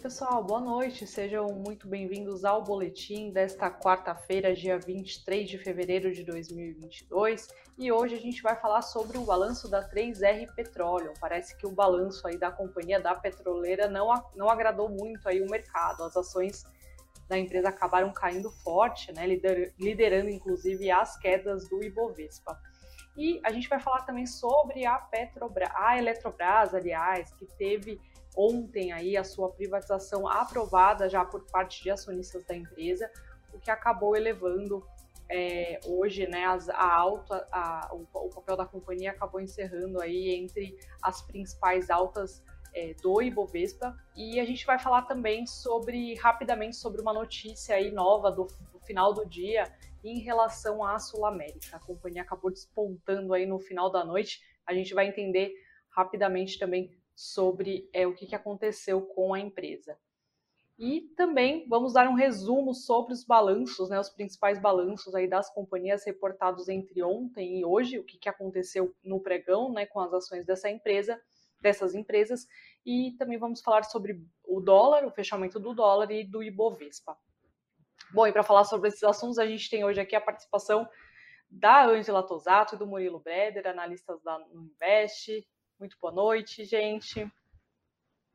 pessoal, boa noite. Sejam muito bem-vindos ao boletim desta quarta-feira, dia 23 de fevereiro de 2022. E hoje a gente vai falar sobre o balanço da 3R Petróleo. Parece que o balanço aí da companhia da petroleira não, não agradou muito aí o mercado. As ações da empresa acabaram caindo forte, né, liderando inclusive as quedas do Ibovespa. E a gente vai falar também sobre a Petrobras, a Eletrobras, aliás, que teve ontem aí a sua privatização aprovada já por parte de acionistas da empresa, o que acabou elevando é, hoje, né, a alta, a, o, o, papel da companhia acabou encerrando aí entre as principais altas é, do Ibovespa. E a gente vai falar também sobre, rapidamente, sobre uma notícia aí nova do, do final do dia em relação à Sul América. A companhia acabou despontando aí no final da noite. A gente vai entender rapidamente também sobre é, o que, que aconteceu com a empresa. E também vamos dar um resumo sobre os balanços, né, os principais balanços aí das companhias reportados entre ontem e hoje, o que, que aconteceu no pregão né, com as ações dessa empresa, dessas empresas, e também vamos falar sobre o dólar, o fechamento do dólar e do Ibovespa. Bom, e para falar sobre esses assuntos, a gente tem hoje aqui a participação da Ângela Tosato e do Murilo Breder, analistas da Invest. Muito boa noite, gente.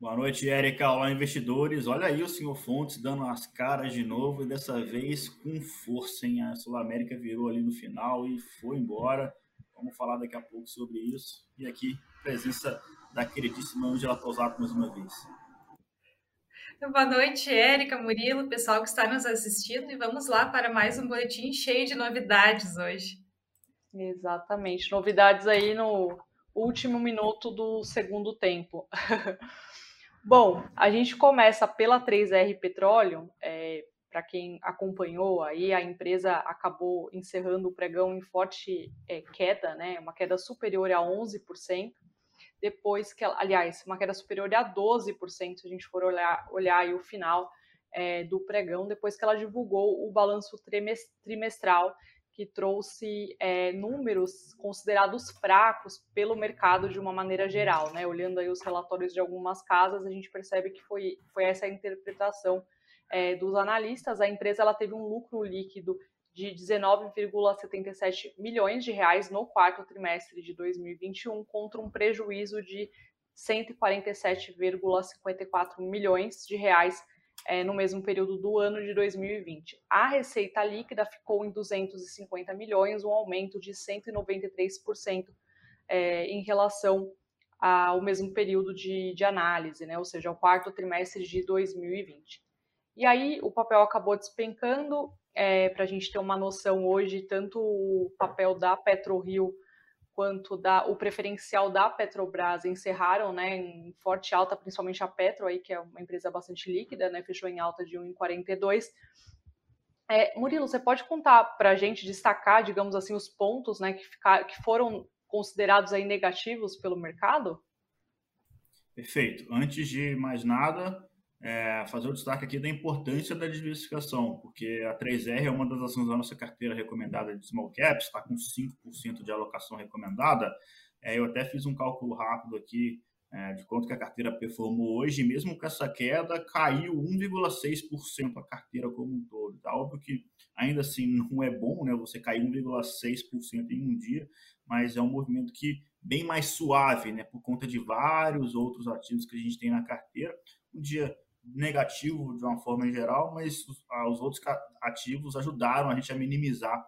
Boa noite, Érica. Olá, investidores. Olha aí o senhor Fontes dando as caras de novo e dessa vez com força, hein? A Sul América virou ali no final e foi embora. Vamos falar daqui a pouco sobre isso. E aqui, presença da queridíssima Angela Tosato mais uma vez. Boa noite, Érica, Murilo, pessoal que está nos assistindo, e vamos lá para mais um boletim cheio de novidades hoje. Exatamente, novidades aí no último minuto do segundo tempo. Bom, a gente começa pela 3R Petróleo. É, Para quem acompanhou aí, a empresa acabou encerrando o pregão em forte é, queda, né? Uma queda superior a 11%. Depois que, aliás, uma queda superior a 12%, se a gente for olhar, olhar aí o final é, do pregão, depois que ela divulgou o balanço trimestral que trouxe é, números considerados fracos pelo mercado de uma maneira geral, né? Olhando aí os relatórios de algumas casas, a gente percebe que foi, foi essa a interpretação é, dos analistas. A empresa ela teve um lucro líquido de 19,77 milhões de reais no quarto trimestre de 2021, contra um prejuízo de 147,54 milhões de reais é, no mesmo período do ano de 2020. A receita líquida ficou em 250 milhões, um aumento de 193% é, em relação ao mesmo período de, de análise, né? ou seja, ao quarto trimestre de 2020. E aí o papel acabou despencando, é, para a gente ter uma noção hoje, tanto o papel da PetroRio quanto da, o preferencial da Petrobras encerraram né, em forte alta, principalmente a Petro, aí, que é uma empresa bastante líquida, né, fechou em alta de 1,42. É, Murilo, você pode contar para a gente, destacar, digamos assim, os pontos né, que, ficar, que foram considerados aí negativos pelo mercado? Perfeito. Antes de mais nada, é, fazer o destaque aqui da importância da diversificação, porque a 3R é uma das ações da nossa carteira recomendada de small caps, está com 5% de alocação recomendada. É, eu até fiz um cálculo rápido aqui é, de quanto que a carteira performou hoje, mesmo com essa queda, caiu 1,6% a carteira como um todo. Tá? Óbvio que ainda assim não é bom né, você cair 1,6% em um dia, mas é um movimento que bem mais suave, né, por conta de vários outros ativos que a gente tem na carteira. Um dia negativo de uma forma geral, mas os, ah, os outros ativos ajudaram a gente a minimizar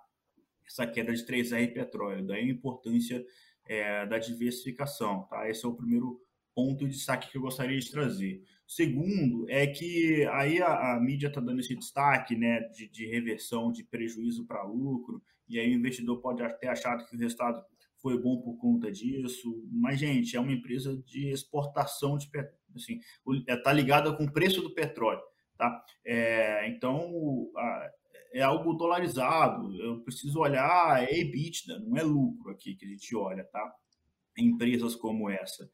essa queda de 3R petróleo. Daí a importância é, da diversificação. Tá? Esse é o primeiro ponto de destaque que eu gostaria de trazer. Segundo, é que aí a, a mídia está dando esse destaque né, de, de reversão de prejuízo para lucro, e aí o investidor pode ter achado que o resultado foi bom por conta disso. Mas, gente, é uma empresa de exportação de petróleo. Assim, está é, ligada com o preço do petróleo. Tá? É, então, a, é algo dolarizado. Eu preciso olhar é EBITDA, não é lucro aqui que a gente olha, tá? Em empresas como essa.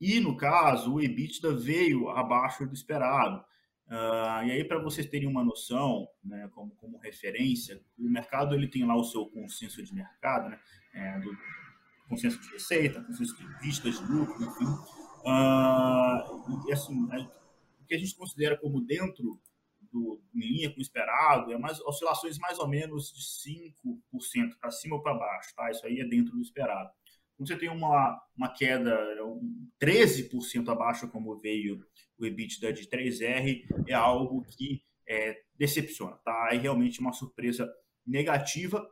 E, no caso, o EBITDA veio abaixo do esperado. Uh, e aí, para vocês terem uma noção, né, como, como referência, o mercado ele tem lá o seu consenso de mercado, né, é, do, consenso de receita, consenso de vistas de lucro, enfim. Uh, e assim, que a gente considera como dentro do, em linha com o esperado, é mais, oscilações mais ou menos de 5% para cima ou para baixo, tá? Isso aí é dentro do esperado. Quando você tem uma, uma queda 13% abaixo, como veio o EBITDA de 3R, é algo que é, decepciona, tá? Aí realmente uma surpresa negativa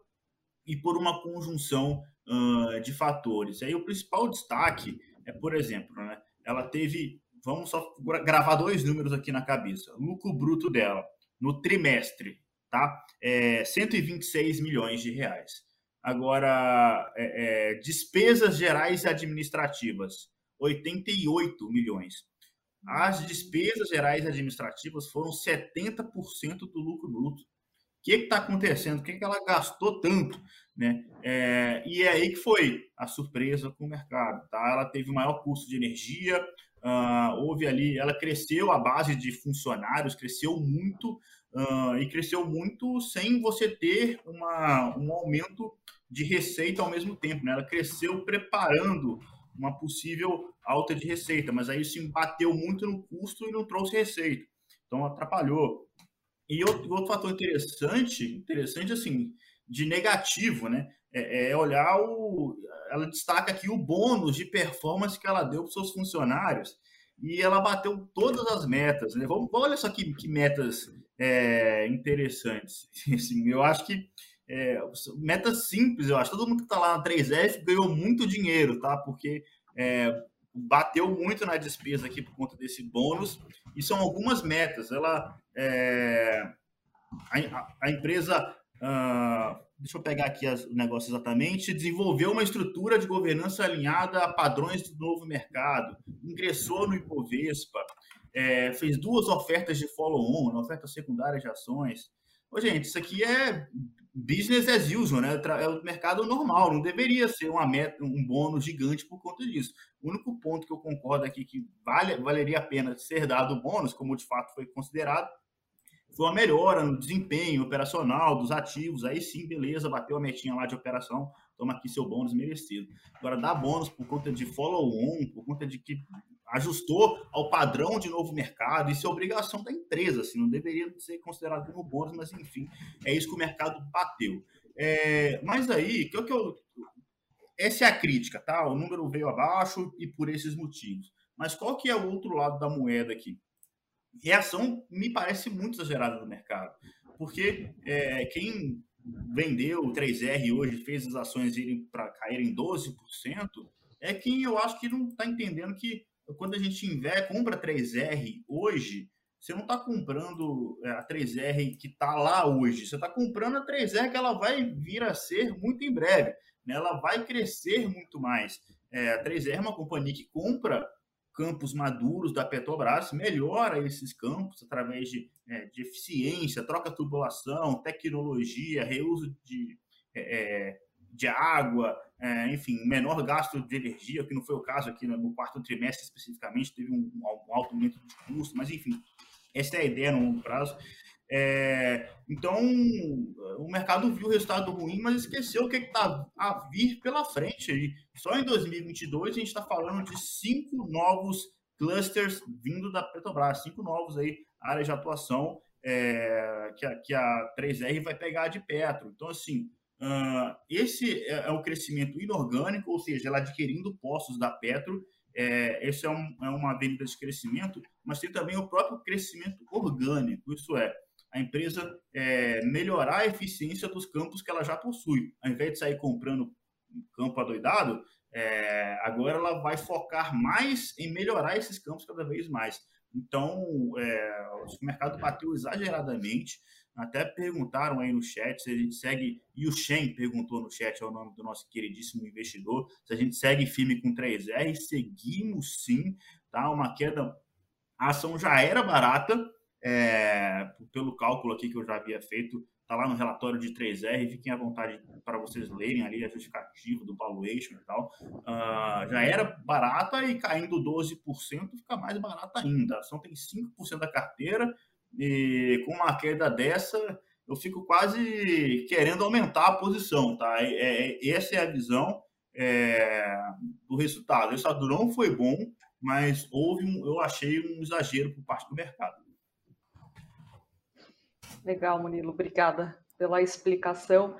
e por uma conjunção uh, de fatores. Aí o principal destaque é, por exemplo, né, ela teve vamos só gravar dois números aqui na cabeça. Lucro bruto dela no trimestre, tá? É 126 milhões de reais. Agora, é, é, despesas gerais e administrativas, 88 milhões. As despesas gerais e administrativas foram 70% do lucro bruto. O que está acontecendo? O que, que ela gastou tanto? Né? É, e é aí que foi a surpresa com o mercado. Tá? Ela teve o maior custo de energia, Uh, houve ali, ela cresceu a base de funcionários, cresceu muito uh, e cresceu muito sem você ter uma, um aumento de receita ao mesmo tempo. Né? Ela cresceu preparando uma possível alta de receita, mas aí se bateu muito no custo e não trouxe receita. Então atrapalhou. E outro, outro fator interessante, interessante assim, de negativo, né? É, é olhar o, ela destaca aqui o bônus de performance que ela deu para os seus funcionários e ela bateu todas as metas. Né? Vamos, olha só que, que metas é, interessantes. Assim, eu acho que é, metas simples, eu acho. Todo mundo que está lá na 3F ganhou muito dinheiro, tá? Porque é, bateu muito na despesa aqui por conta desse bônus. E são algumas metas. Ela, é, a, a, empresa uh, deixa eu pegar aqui o negócio exatamente, desenvolveu uma estrutura de governança alinhada a padrões do novo mercado, ingressou no Ibovespa, é, fez duas ofertas de follow-on, oferta secundária de ações. Ô, gente, isso aqui é business as usual, né? É o mercado normal, não deveria ser uma meta, um bônus gigante por conta disso. O único ponto que eu concordo aqui que vale, valeria a pena ser dado o bônus, como de fato foi considerado, foi uma melhora no desempenho operacional dos ativos, aí sim, beleza, bateu a metinha lá de operação, toma aqui seu bônus merecido. Agora, dar bônus por conta de follow-on, por conta de que ajustou ao padrão de novo mercado, isso é obrigação da empresa, assim, não deveria ser considerado como bônus, mas enfim, é isso que o mercado bateu. É, mas aí, que é o que eu. Essa é a crítica, tá? O número veio abaixo e por esses motivos. Mas qual que é o outro lado da moeda aqui? reação me parece muito exagerada no mercado, porque é, quem vendeu o 3R hoje, fez as ações irem para cair em 12%, é quem eu acho que não está entendendo que quando a gente investe, compra 3R hoje, você não está comprando é, a 3R que está lá hoje, você está comprando a 3R que ela vai vir a ser muito em breve, né? ela vai crescer muito mais. É, a 3R é uma companhia que compra campos maduros da Petrobras, melhora esses campos através de, é, de eficiência, troca tubulação, tecnologia, reuso de, é, é, de água, é, enfim, menor gasto de energia, que não foi o caso aqui no quarto trimestre especificamente, teve um, um alto aumento de custo, mas enfim, essa é a ideia no longo prazo. É, então, o mercado viu o resultado ruim, mas esqueceu o que está a vir pela frente. Aí. Só em 2022 a gente está falando de cinco novos clusters vindo da Petrobras, cinco novos aí áreas de atuação é, que, a, que a 3R vai pegar de Petro. Então, assim, uh, esse é, é o crescimento inorgânico, ou seja, ela adquirindo postos da Petro. É, esse é, um, é uma avenida de crescimento, mas tem também o próprio crescimento orgânico, isso é, a empresa é, melhorar a eficiência dos campos que ela já possui. Ao invés de sair comprando campo adoidado, é, agora ela vai focar mais em melhorar esses campos cada vez mais. Então, é, o mercado bateu exageradamente. Até perguntaram aí no chat se a gente segue. E o Shen perguntou no chat, é o nome do nosso queridíssimo investidor, se a gente segue firme com 3R. Seguimos sim, tá? Uma queda. A ação já era barata, é, pelo cálculo aqui que eu já havia feito, está lá no relatório de 3R, fiquem à vontade para vocês lerem ali a justificativa do valuation e tal. Uh, já era barata e caindo 12% fica mais barata ainda. A ação tem 5% da carteira e com uma queda dessa eu fico quase querendo aumentar a posição, tá? É, é, essa é a visão é, do resultado. O resultado não foi bom, mas houve um, eu achei um exagero por parte do mercado. Legal, Murilo, obrigada pela explicação.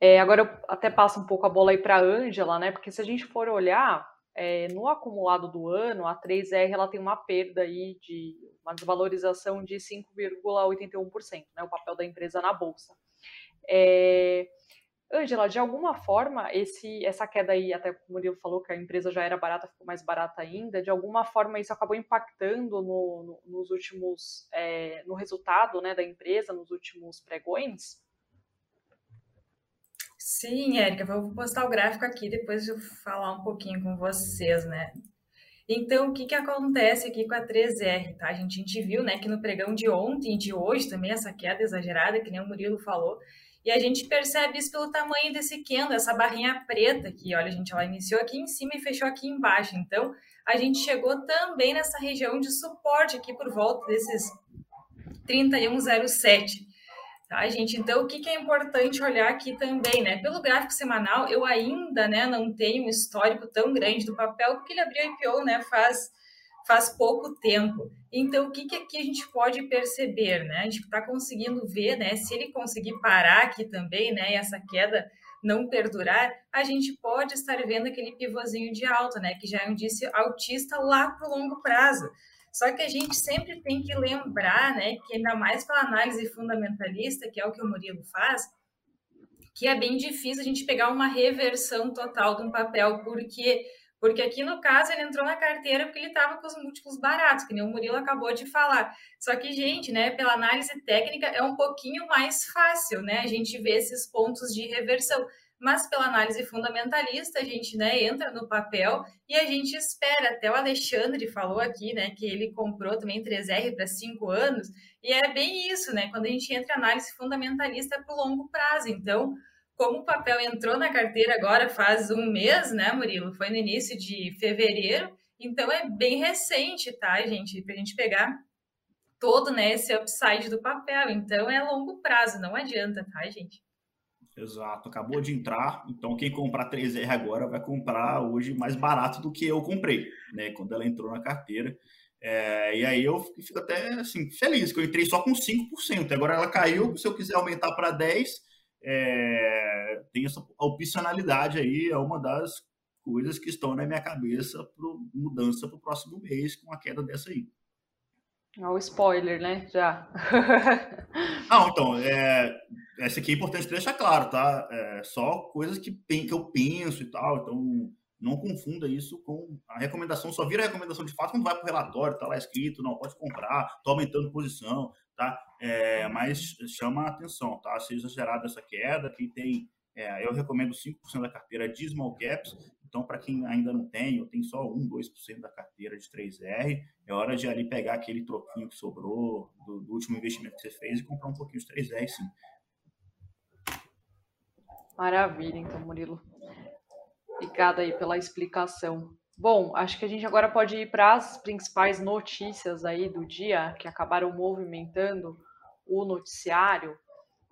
É, agora eu até passo um pouco a bola aí para a Ângela, né? Porque se a gente for olhar é, no acumulado do ano, a 3R ela tem uma perda aí de uma desvalorização de 5,81%, né? O papel da empresa na bolsa. É, Ângela, de alguma forma, esse, essa queda aí, até o Murilo falou que a empresa já era barata, ficou mais barata ainda, de alguma forma isso acabou impactando no, no nos últimos, é, no resultado né, da empresa, nos últimos pregões? Sim, Érica, vou postar o gráfico aqui depois de eu falar um pouquinho com vocês, né? Então, o que, que acontece aqui com a 3R, tá? A gente, a gente viu, né, que no pregão de ontem e de hoje também essa queda exagerada, que nem o Murilo falou, e a gente percebe isso pelo tamanho desse candle, essa barrinha preta aqui. Olha, a gente, ela iniciou aqui em cima e fechou aqui embaixo. Então, a gente chegou também nessa região de suporte aqui por volta desses 3107. Tá, gente? Então, o que, é importante olhar aqui também, né? Pelo gráfico semanal, eu ainda né, não tenho um histórico tão grande do papel, porque ele abriu IPO né, faz faz pouco tempo. Então, o que, que aqui a gente pode perceber, né? A gente está conseguindo ver, né? Se ele conseguir parar aqui também, né? E essa queda não perdurar, a gente pode estar vendo aquele pivôzinho de alta, né? Que já é um índice altista lá para o longo prazo. Só que a gente sempre tem que lembrar, né? Que ainda mais pela análise fundamentalista, que é o que o Murilo faz, que é bem difícil a gente pegar uma reversão total de um papel, porque porque aqui no caso ele entrou na carteira porque ele estava com os múltiplos baratos, que nem o Murilo acabou de falar. Só que, gente, né, pela análise técnica é um pouquinho mais fácil, né, a gente ver esses pontos de reversão. Mas pela análise fundamentalista, a gente né, entra no papel e a gente espera. Até o Alexandre falou aqui, né, que ele comprou também 3R para cinco anos, e é bem isso, né? Quando a gente entra em análise fundamentalista para o longo prazo. Então, como o papel entrou na carteira agora faz um mês, né, Murilo? Foi no início de fevereiro, então é bem recente, tá, gente? Para a gente pegar todo né, esse upside do papel. Então é longo prazo, não adianta, tá, gente? Exato, acabou de entrar, então quem comprar 3R agora vai comprar hoje mais barato do que eu comprei, né? Quando ela entrou na carteira. É, e aí eu fico até assim, feliz, que eu entrei só com 5%. Agora ela caiu, se eu quiser aumentar para 10%, é, tem essa opcionalidade aí, é uma das coisas que estão na minha cabeça para mudança para o próximo mês com a queda dessa aí. Olha o spoiler, né? Já. Não, então, é, essa aqui é importante deixar claro, tá? É, só coisas que, que eu penso e tal, então não confunda isso com a recomendação, só vira recomendação de fato quando vai para o relatório, tá lá escrito, não, pode comprar, tô aumentando posição, tá? É, mas chama a atenção, tá? Se exagerada essa queda, quem tem, é, eu recomendo 5% da carteira de small caps, então para quem ainda não tem, ou tem só 1, 2% da carteira de 3R, é hora de ali pegar aquele troquinho que sobrou do, do último investimento que você fez e comprar um pouquinho de 3R, sim. Maravilha, então, Murilo. Obrigada aí pela explicação. Bom, acho que a gente agora pode ir para as principais notícias aí do dia que acabaram movimentando o noticiário,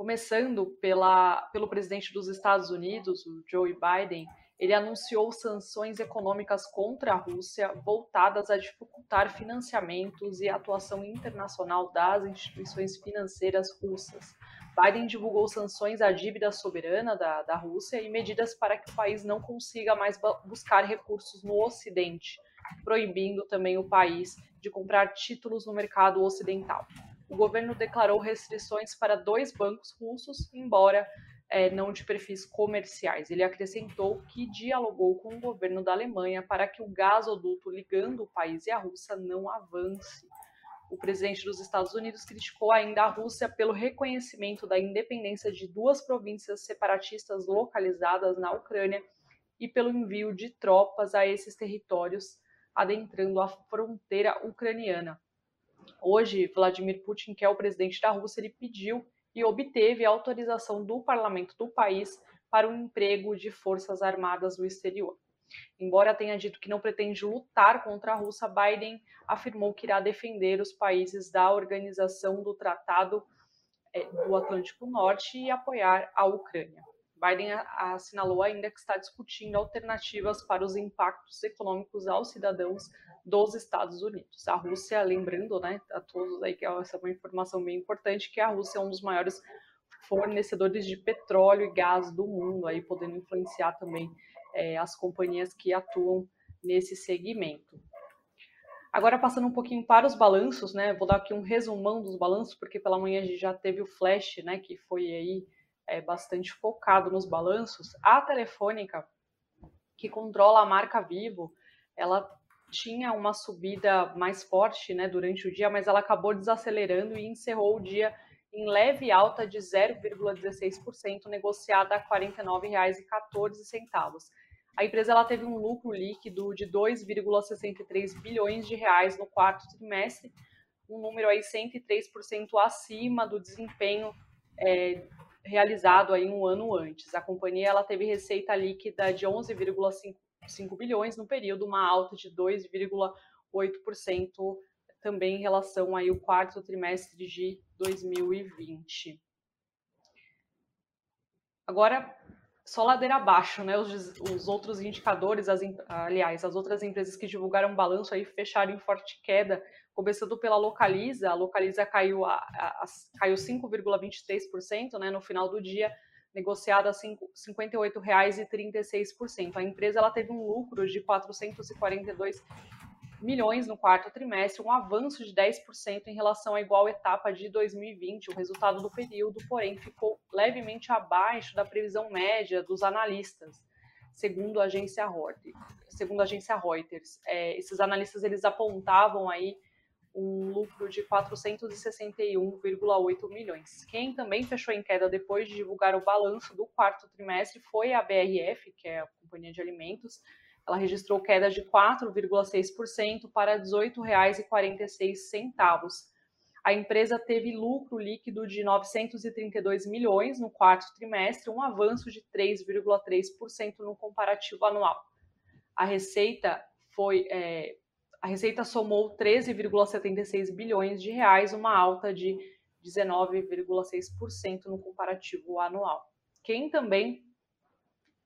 começando pela, pelo presidente dos Estados Unidos, o Joe Biden. Ele anunciou sanções econômicas contra a Rússia voltadas a dificultar financiamentos e atuação internacional das instituições financeiras russas. Biden divulgou sanções à dívida soberana da, da Rússia e medidas para que o país não consiga mais buscar recursos no Ocidente, proibindo também o país de comprar títulos no mercado ocidental. O governo declarou restrições para dois bancos russos, embora é, não de perfis comerciais. Ele acrescentou que dialogou com o governo da Alemanha para que o gasoduto ligando o país e a Rússia não avance o presidente dos Estados Unidos criticou ainda a Rússia pelo reconhecimento da independência de duas províncias separatistas localizadas na Ucrânia e pelo envio de tropas a esses territórios, adentrando a fronteira ucraniana. Hoje, Vladimir Putin, que é o presidente da Rússia, ele pediu e obteve a autorização do parlamento do país para o emprego de forças armadas no exterior. Embora tenha dito que não pretende lutar contra a Rússia, Biden afirmou que irá defender os países da Organização do Tratado é, do Atlântico Norte e apoiar a Ucrânia. Biden assinalou ainda que está discutindo alternativas para os impactos econômicos aos cidadãos dos Estados Unidos. A Rússia, lembrando, né, a todos aí que essa é uma informação bem importante, que a Rússia é um dos maiores fornecedores de petróleo e gás do mundo, aí podendo influenciar também é, as companhias que atuam nesse segmento. Agora passando um pouquinho para os balanços, né? Vou dar aqui um resumão dos balanços, porque pela manhã a gente já teve o flash, né? Que foi aí é, bastante focado nos balanços. A Telefônica, que controla a marca Vivo, ela tinha uma subida mais forte, né? Durante o dia, mas ela acabou desacelerando e encerrou o dia em leve alta de 0,16%, negociada a R$ 49,14. A empresa ela teve um lucro líquido de 2,63 bilhões de reais no quarto trimestre, um número aí 103% acima do desempenho é, realizado aí um ano antes. A companhia ela teve receita líquida de 11,5 bilhões no período, uma alta de 2,8% também em relação aí ao quarto trimestre de 2020. Agora, só ladeira abaixo, né? Os, os outros indicadores, as, aliás, as outras empresas que divulgaram balanço aí fecharam em forte queda, começando pela Localiza. A Localiza caiu, a, a caiu 5,23% né, no final do dia, negociada a R$ 58,36%. A empresa ela teve um lucro de 442 milhões no quarto trimestre, um avanço de 10% em relação à igual etapa de 2020. O resultado do período, porém, ficou levemente abaixo da previsão média dos analistas, segundo a agência Reuters. Segundo a agência Reuters, é, esses analistas eles apontavam aí um lucro de 461,8 milhões. Quem também fechou em queda depois de divulgar o balanço do quarto trimestre foi a BRF, que é a companhia de alimentos, ela registrou queda de 4,6% para R$ 18,46. A empresa teve lucro líquido de 932 milhões no quarto trimestre, um avanço de 3,3% no comparativo anual. A receita foi é, a receita somou 13,76 bilhões de reais, uma alta de 19,6% no comparativo anual. Quem também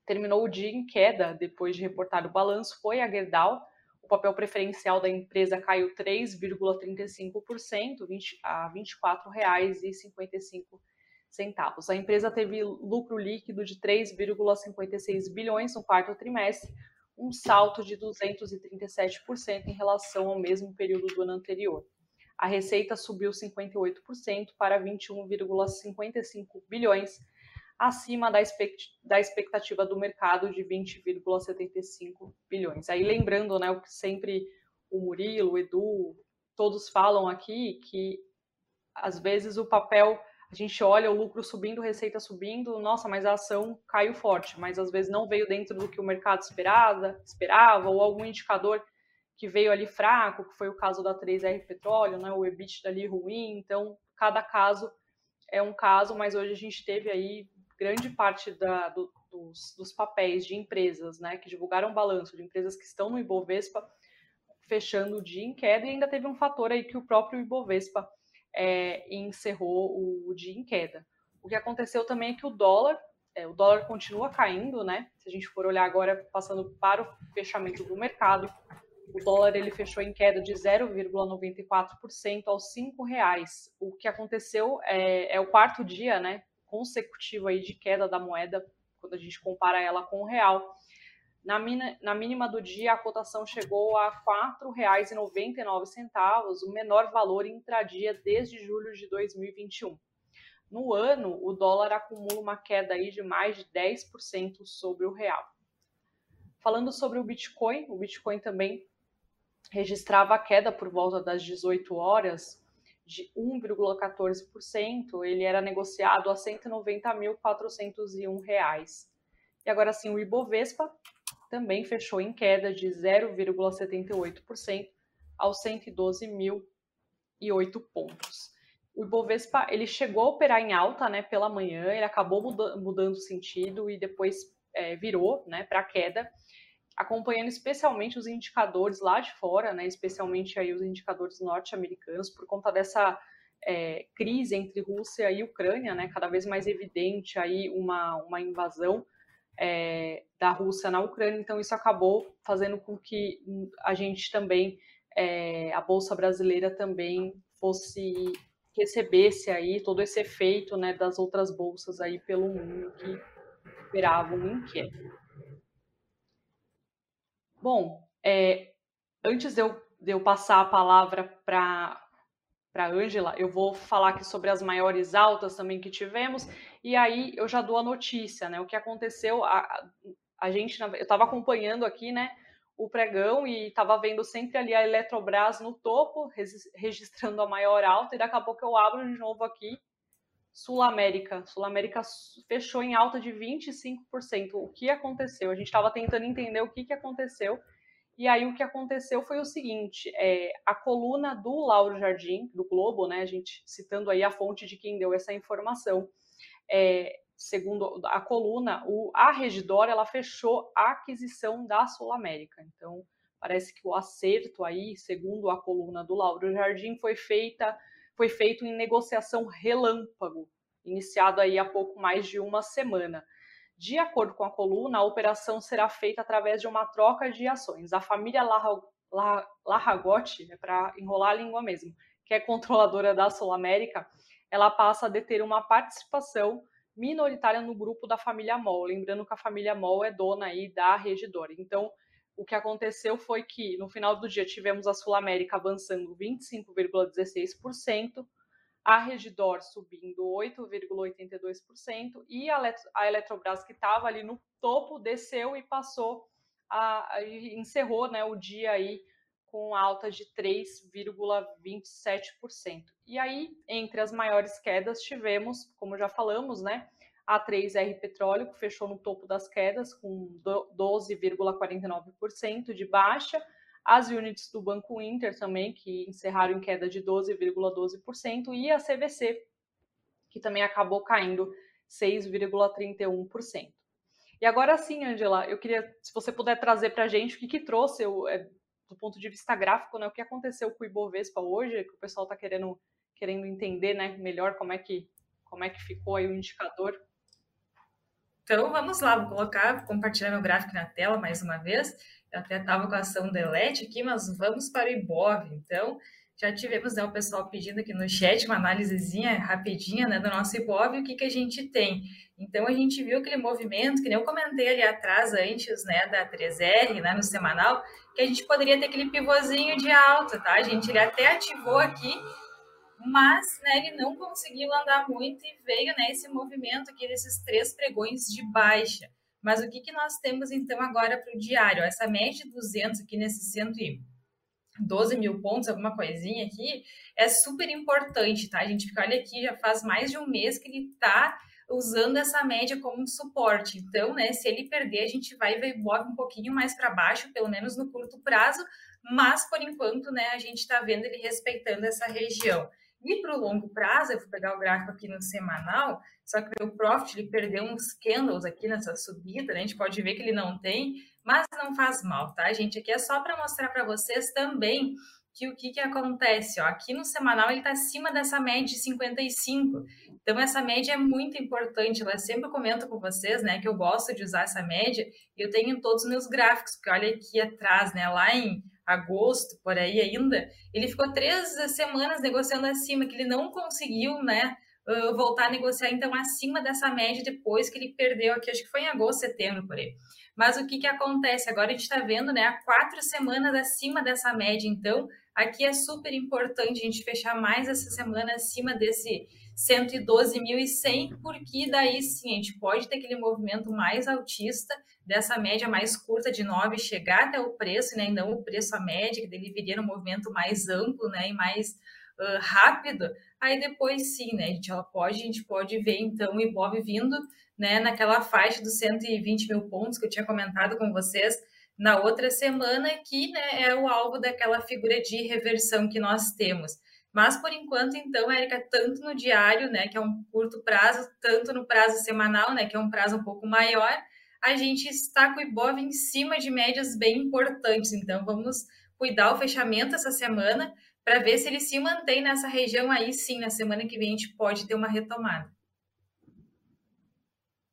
terminou o dia em queda depois de reportar o balanço foi a Gerdau. O papel preferencial da empresa caiu 3,35% a R$ 24,55. A empresa teve lucro líquido de 3,56 bilhões no quarto trimestre, um salto de 237% em relação ao mesmo período do ano anterior. A receita subiu 58% para 21,55 bilhões, acima da, expectativa do mercado de 20,75 bilhões. Aí lembrando, né, o que sempre o Murilo, o Edu, todos falam aqui, que às vezes o papel, a gente olha o lucro subindo, receita subindo, nossa, mas a ação caiu forte, mas às vezes não veio dentro do que o mercado esperava, esperava ou algum indicador que veio ali fraco, que foi o caso da 3R Petróleo, né, o EBIT ali ruim, então cada caso é um caso, mas hoje a gente teve aí grande parte da, do, dos, dos, papéis de empresas né, que divulgaram balanço, de empresas que estão no Ibovespa, fechando o dia em queda, e ainda teve um fator aí que o próprio Ibovespa é, encerrou o dia em queda. O que aconteceu também é que o dólar, é, o dólar continua caindo, né? Se a gente for olhar agora, passando para o fechamento do mercado, o dólar ele fechou em queda de 0,94% aos R$ reais. O que aconteceu é, é o quarto dia, né? consecutivo aí de queda da moeda, quando a gente compara ela com o real. Na, mina, na mínima do dia, a cotação chegou a R$ 4,99, o menor valor intradia desde julho de 2021. No ano, o dólar acumula uma queda aí de mais de 10% sobre o real. Falando sobre o Bitcoin, o Bitcoin também registrava a queda por volta das 18 horas, de 1,14%, ele era negociado a 190.401 reais. E agora sim, o Ibovespa também fechou em queda de 0,78% aos 112.008 pontos. O Ibovespa ele chegou a operar em alta, né, pela manhã, ele acabou mudando, mudando sentido e depois é, virou, né, para queda acompanhando especialmente os indicadores lá de fora, né, especialmente aí os indicadores norte-americanos, por conta dessa é, crise entre Rússia e Ucrânia, né, cada vez mais evidente aí uma, uma invasão é, da Rússia na Ucrânia, então isso acabou fazendo com que a gente também, é, a Bolsa Brasileira também fosse recebesse aí todo esse efeito né, das outras bolsas aí pelo mundo que esperavam em queda. Bom, é, antes de eu, de eu passar a palavra para para Ângela, eu vou falar aqui sobre as maiores altas também que tivemos, e aí eu já dou a notícia, né? O que aconteceu, a, a gente, eu estava acompanhando aqui, né, o pregão e estava vendo sempre ali a Eletrobras no topo, registrando a maior alta, e daqui a pouco eu abro de novo aqui, Sul América. Sul América fechou em alta de 25%. O que aconteceu? A gente estava tentando entender o que, que aconteceu, e aí o que aconteceu foi o seguinte: é, a coluna do Lauro Jardim, do Globo, né, a gente citando aí a fonte de quem deu essa informação, é, segundo a coluna, o, a Regidor ela fechou a aquisição da Sul América. Então parece que o acerto aí, segundo a coluna do Lauro Jardim, foi feita foi feito em negociação relâmpago, iniciado aí há pouco mais de uma semana. De acordo com a coluna, a operação será feita através de uma troca de ações. A família Larragotti, é para enrolar a língua mesmo, que é controladora da Sul América, ela passa a deter uma participação minoritária no grupo da família Mol. Lembrando que a família Mol é dona aí da Regidora. Então, o que aconteceu foi que no final do dia tivemos a Sul América avançando 25,16%, a Regidor subindo 8,82% e a, Eletrobras, que estava ali no topo, desceu e passou a, a encerrou né, o dia aí com alta de 3,27%. E aí, entre as maiores quedas, tivemos, como já falamos, né, a 3R Petróleo, que fechou no topo das quedas com 12,49% de baixa, as units do Banco Inter também, que encerraram em queda de 12,12%, e a CVC, que também acabou caindo 6,31%. E agora sim, Angela, eu queria, se você puder trazer para a gente o que, que trouxe, eu, é, do ponto de vista gráfico, né, o que aconteceu com o Ibovespa hoje, que o pessoal está querendo, querendo entender né, melhor como é, que, como é que ficou aí o indicador. Então, vamos lá, vou colocar, vou compartilhar meu gráfico na tela mais uma vez. Eu até estava com a ação delete aqui, mas vamos para o Ibov. Então, já tivemos né, o pessoal pedindo aqui no chat uma análisezinha rapidinha né, do nosso Ibov o que, que a gente tem. Então, a gente viu aquele movimento, que nem eu comentei ali atrás, antes né, da 3R, né, no semanal, que a gente poderia ter aquele pivôzinho de alta, tá? Gente ele até ativou aqui, mas né, ele não conseguiu andar muito e veio né, esse movimento aqui desses três pregões de baixa. Mas o que, que nós temos então agora para o diário? Essa média de 200 aqui nesse 112 mil pontos, alguma coisinha aqui, é super importante, tá? A gente fica, olha aqui, já faz mais de um mês que ele está usando essa média como um suporte. Então, né, se ele perder, a gente vai ver o um pouquinho mais para baixo, pelo menos no curto prazo, mas por enquanto, né, a gente está vendo ele respeitando essa região. E para o longo prazo, eu vou pegar o gráfico aqui no semanal, só que o Profit ele perdeu uns candles aqui nessa subida, né? a gente pode ver que ele não tem, mas não faz mal, tá, gente? Aqui é só para mostrar para vocês também que o que, que acontece, ó, aqui no semanal ele está acima dessa média de 55, então essa média é muito importante, eu sempre comento com vocês, né, que eu gosto de usar essa média, e eu tenho em todos os meus gráficos, porque olha aqui atrás, né, lá em agosto, por aí ainda, ele ficou três semanas negociando acima, que ele não conseguiu, né, voltar a negociar, então, acima dessa média depois que ele perdeu aqui, acho que foi em agosto, setembro, por aí. Mas o que que acontece? Agora a gente está vendo, né, há quatro semanas acima dessa média, então, aqui é super importante a gente fechar mais essa semana acima desse 112.100, porque daí sim a gente pode ter aquele movimento mais altista dessa média mais curta de 9 chegar até o preço, né, e não o preço a média, que ele viria no movimento mais amplo, né, e mais uh, rápido, aí depois sim, né, a gente, ela pode, a gente pode ver então o Ibov vindo, né, naquela faixa dos 120 mil pontos que eu tinha comentado com vocês na outra semana, que, né, é o alvo daquela figura de reversão que nós temos. Mas por enquanto, então, Érica, tanto no diário, né, que é um curto prazo, tanto no prazo semanal, né, que é um prazo um pouco maior, a gente está com o Ibov em cima de médias bem importantes. Então, vamos cuidar o fechamento essa semana para ver se ele se mantém nessa região. Aí sim, na semana que vem, a gente pode ter uma retomada.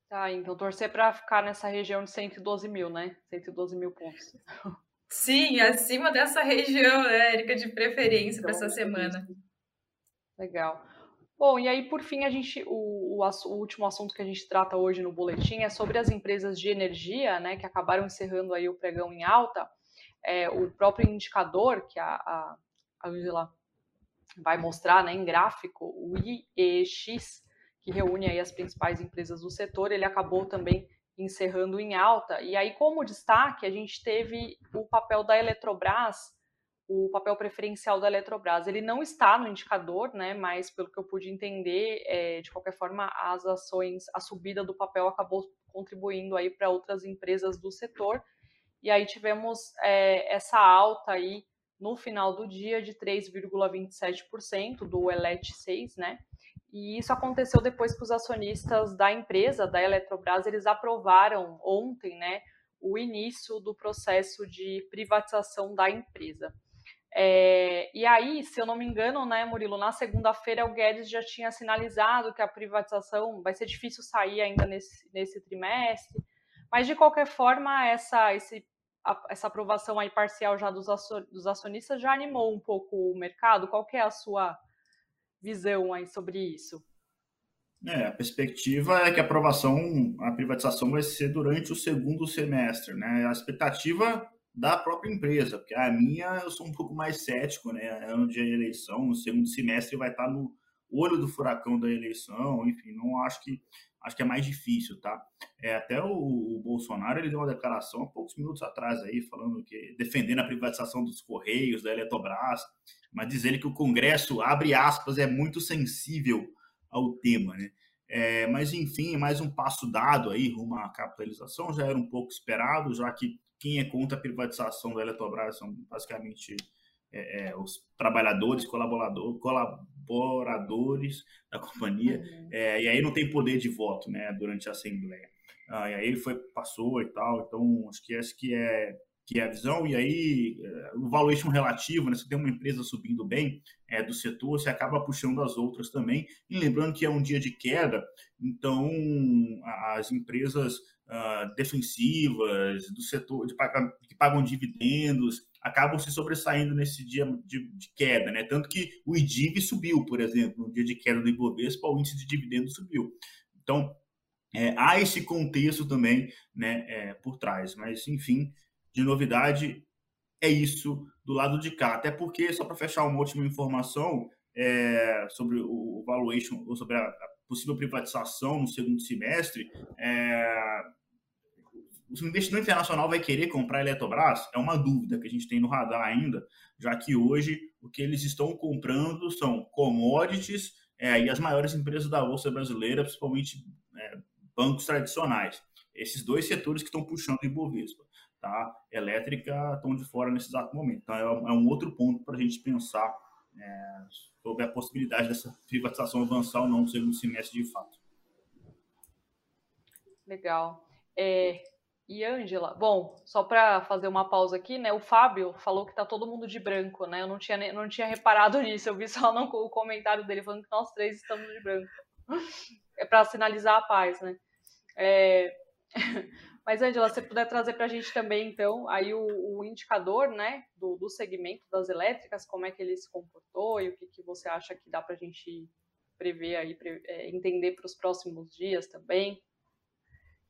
Tá, então torcer para ficar nessa região de 112 mil, né? 112 mil pontos. Sim, acima dessa região, né, Érica, de preferência então, para essa semana. Legal. Bom, e aí por fim a gente o, o, o, último assunto que a gente trata hoje no boletim é sobre as empresas de energia, né, que acabaram encerrando aí o pregão em alta. É, o próprio indicador que a, a, a Angela vai mostrar, né, em gráfico, o IEX, que reúne aí as principais empresas do setor, ele acabou também encerrando em alta. E aí como destaque a gente teve o papel da Eletrobras o papel preferencial da Eletrobras. Ele não está no indicador, né, mas pelo que eu pude entender, é, de qualquer forma, as ações, a subida do papel acabou contribuindo aí para outras empresas do setor. E aí tivemos é, essa alta aí no final do dia de 3,27% do ELET 6, né? E isso aconteceu depois que os acionistas da empresa, da Eletrobras, eles aprovaram ontem, né, o início do processo de privatização da empresa. É, e aí, se eu não me engano, né, Murilo, na segunda-feira o Guedes já tinha sinalizado que a privatização vai ser difícil sair ainda nesse, nesse trimestre, mas de qualquer forma, essa, esse, a, essa aprovação aí parcial já dos, dos acionistas já animou um pouco o mercado. Qual é a sua visão aí sobre isso? É, a perspectiva é que a aprovação, a privatização vai ser durante o segundo semestre, né? A expectativa da própria empresa, porque a minha eu sou um pouco mais cético, né? É ano de eleição, o segundo semestre vai estar no olho do furacão da eleição, enfim, não acho que acho que é mais difícil, tá? É, até o, o, Bolsonaro ele deu uma declaração há poucos minutos atrás aí falando que defendendo a privatização dos correios, da Eletrobras, mas diz ele que o Congresso abre aspas é muito sensível ao tema, né? É, mas enfim, mais um passo dado aí rumo à capitalização já era um pouco esperado, já que quem é contra a privatização da Eletrobras são basicamente é, é, os trabalhadores, colaborador, colaboradores da companhia, uhum. é, e aí não tem poder de voto né, durante a Assembleia. Ah, e aí ele foi, passou e tal, então acho que essa que é, que é a visão, e aí é, o valuation relativo, né, você tem uma empresa subindo bem é, do setor, você acaba puxando as outras também, e lembrando que é um dia de queda, então as empresas uh, defensivas do setor de, que pagam dividendos acabam se sobressaindo nesse dia de, de, queda, né? Tanto que o IDIV subiu, por exemplo, no dia de queda do Ibovespa, o índice de dividendos subiu. Então, é, há esse contexto também né, é, por trás. Mas, enfim, de novidade, é isso do lado de cá. Até porque, só para fechar uma última informação é, sobre o valuation, ou sobre a, a possível privatização no segundo semestre, é, o investidor internacional vai querer comprar a Eletrobras? É uma dúvida que a gente tem no radar ainda, já que hoje o que eles estão comprando são commodities é, e as maiores empresas da Bolsa Brasileira, principalmente é, bancos tradicionais. Esses dois setores que estão puxando o Ibovespa. Tá? Elétrica estão de fora nesse exato momento. Então, é, é um outro ponto para a gente pensar é, sobre a possibilidade dessa privatização avançar ou não no segundo semestre de fato. Legal. É, e Ângela, bom, só para fazer uma pausa aqui, né? O Fábio falou que tá todo mundo de branco, né? Eu não tinha, não tinha reparado nisso, eu vi só no o comentário dele falando que nós três estamos de branco. É para sinalizar a paz, né? É... Mas, Ângela, se puder trazer para a gente também, então, aí o, o indicador, né, do, do, segmento das elétricas, como é que ele se comportou e o que, que você acha que dá para a gente prever aí, pre, é, entender para os próximos dias também.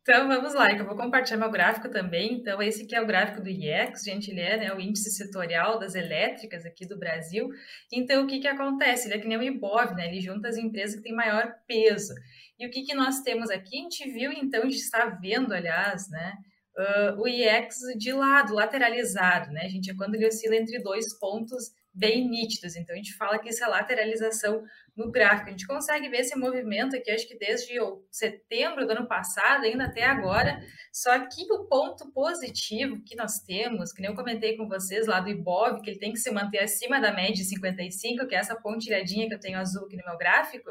Então, vamos lá, eu vou compartilhar meu gráfico também. Então, esse aqui é o gráfico do IEX, gente, ele é né, o índice setorial das elétricas aqui do Brasil. Então, o que, que acontece? Ele é que nem o IBOV, né? Ele junta as empresas que têm maior peso. E o que, que nós temos aqui? A gente viu, então, a gente está vendo, aliás, né? Uh, o IEX de lado, lateralizado, né? Gente é quando ele oscila entre dois pontos bem nítidos. Então, a gente fala que isso é lateralização no gráfico. A gente consegue ver esse movimento aqui, acho que desde setembro do ano passado, ainda até agora. Só que o ponto positivo que nós temos, que nem eu comentei com vocês lá do Ibov, que ele tem que se manter acima da média de 55, que é essa pontilhadinha que eu tenho azul aqui no meu gráfico.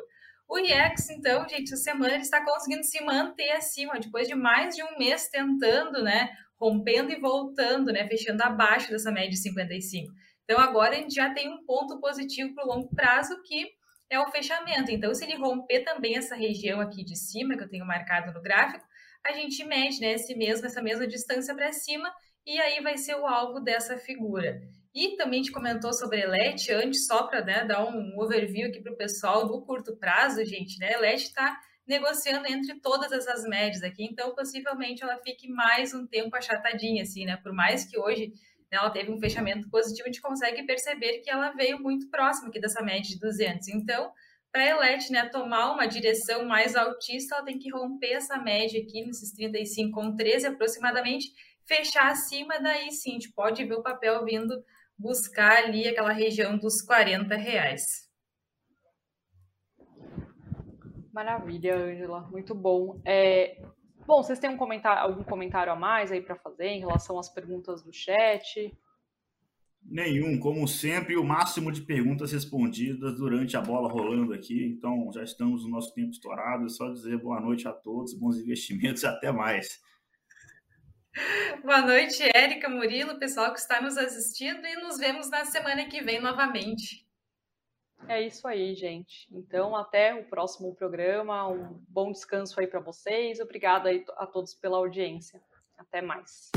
O IEX, então, gente, essa semana ele está conseguindo se manter acima, depois de mais de um mês tentando, né, rompendo e voltando, né, fechando abaixo dessa média de 55. Então, agora a gente já tem um ponto positivo para o longo prazo que é o fechamento. Então, se ele romper também essa região aqui de cima, que eu tenho marcado no gráfico, a gente mede né, esse mesmo, essa mesma distância para cima e aí vai ser o alvo dessa figura. E também te comentou sobre Elete antes, só para né, dar um overview aqui para o pessoal no curto prazo, gente, né? Elete está negociando entre todas essas médias aqui, então possivelmente ela fique mais um tempo achatadinha, assim, né? Por mais que hoje né, ela teve um fechamento positivo, a gente consegue perceber que ela veio muito próxima aqui dessa média de 200. Então, para a Elete né, tomar uma direção mais altista, ela tem que romper essa média aqui nesses 35,13 aproximadamente, fechar acima, daí sim, a gente pode ver o papel vindo buscar ali aquela região dos 40 reais. Maravilha, Angela, muito bom. É, bom, vocês têm um comentário, algum comentário a mais aí para fazer em relação às perguntas do chat? Nenhum, como sempre, o máximo de perguntas respondidas durante a bola rolando aqui. Então, já estamos no nosso tempo estourado. É só dizer boa noite a todos, bons investimentos e até mais. Boa noite, Érica, Murilo, pessoal que está nos assistindo e nos vemos na semana que vem novamente. É isso aí, gente. Então, até o próximo programa. Um bom descanso aí para vocês. Obrigada a todos pela audiência. Até mais.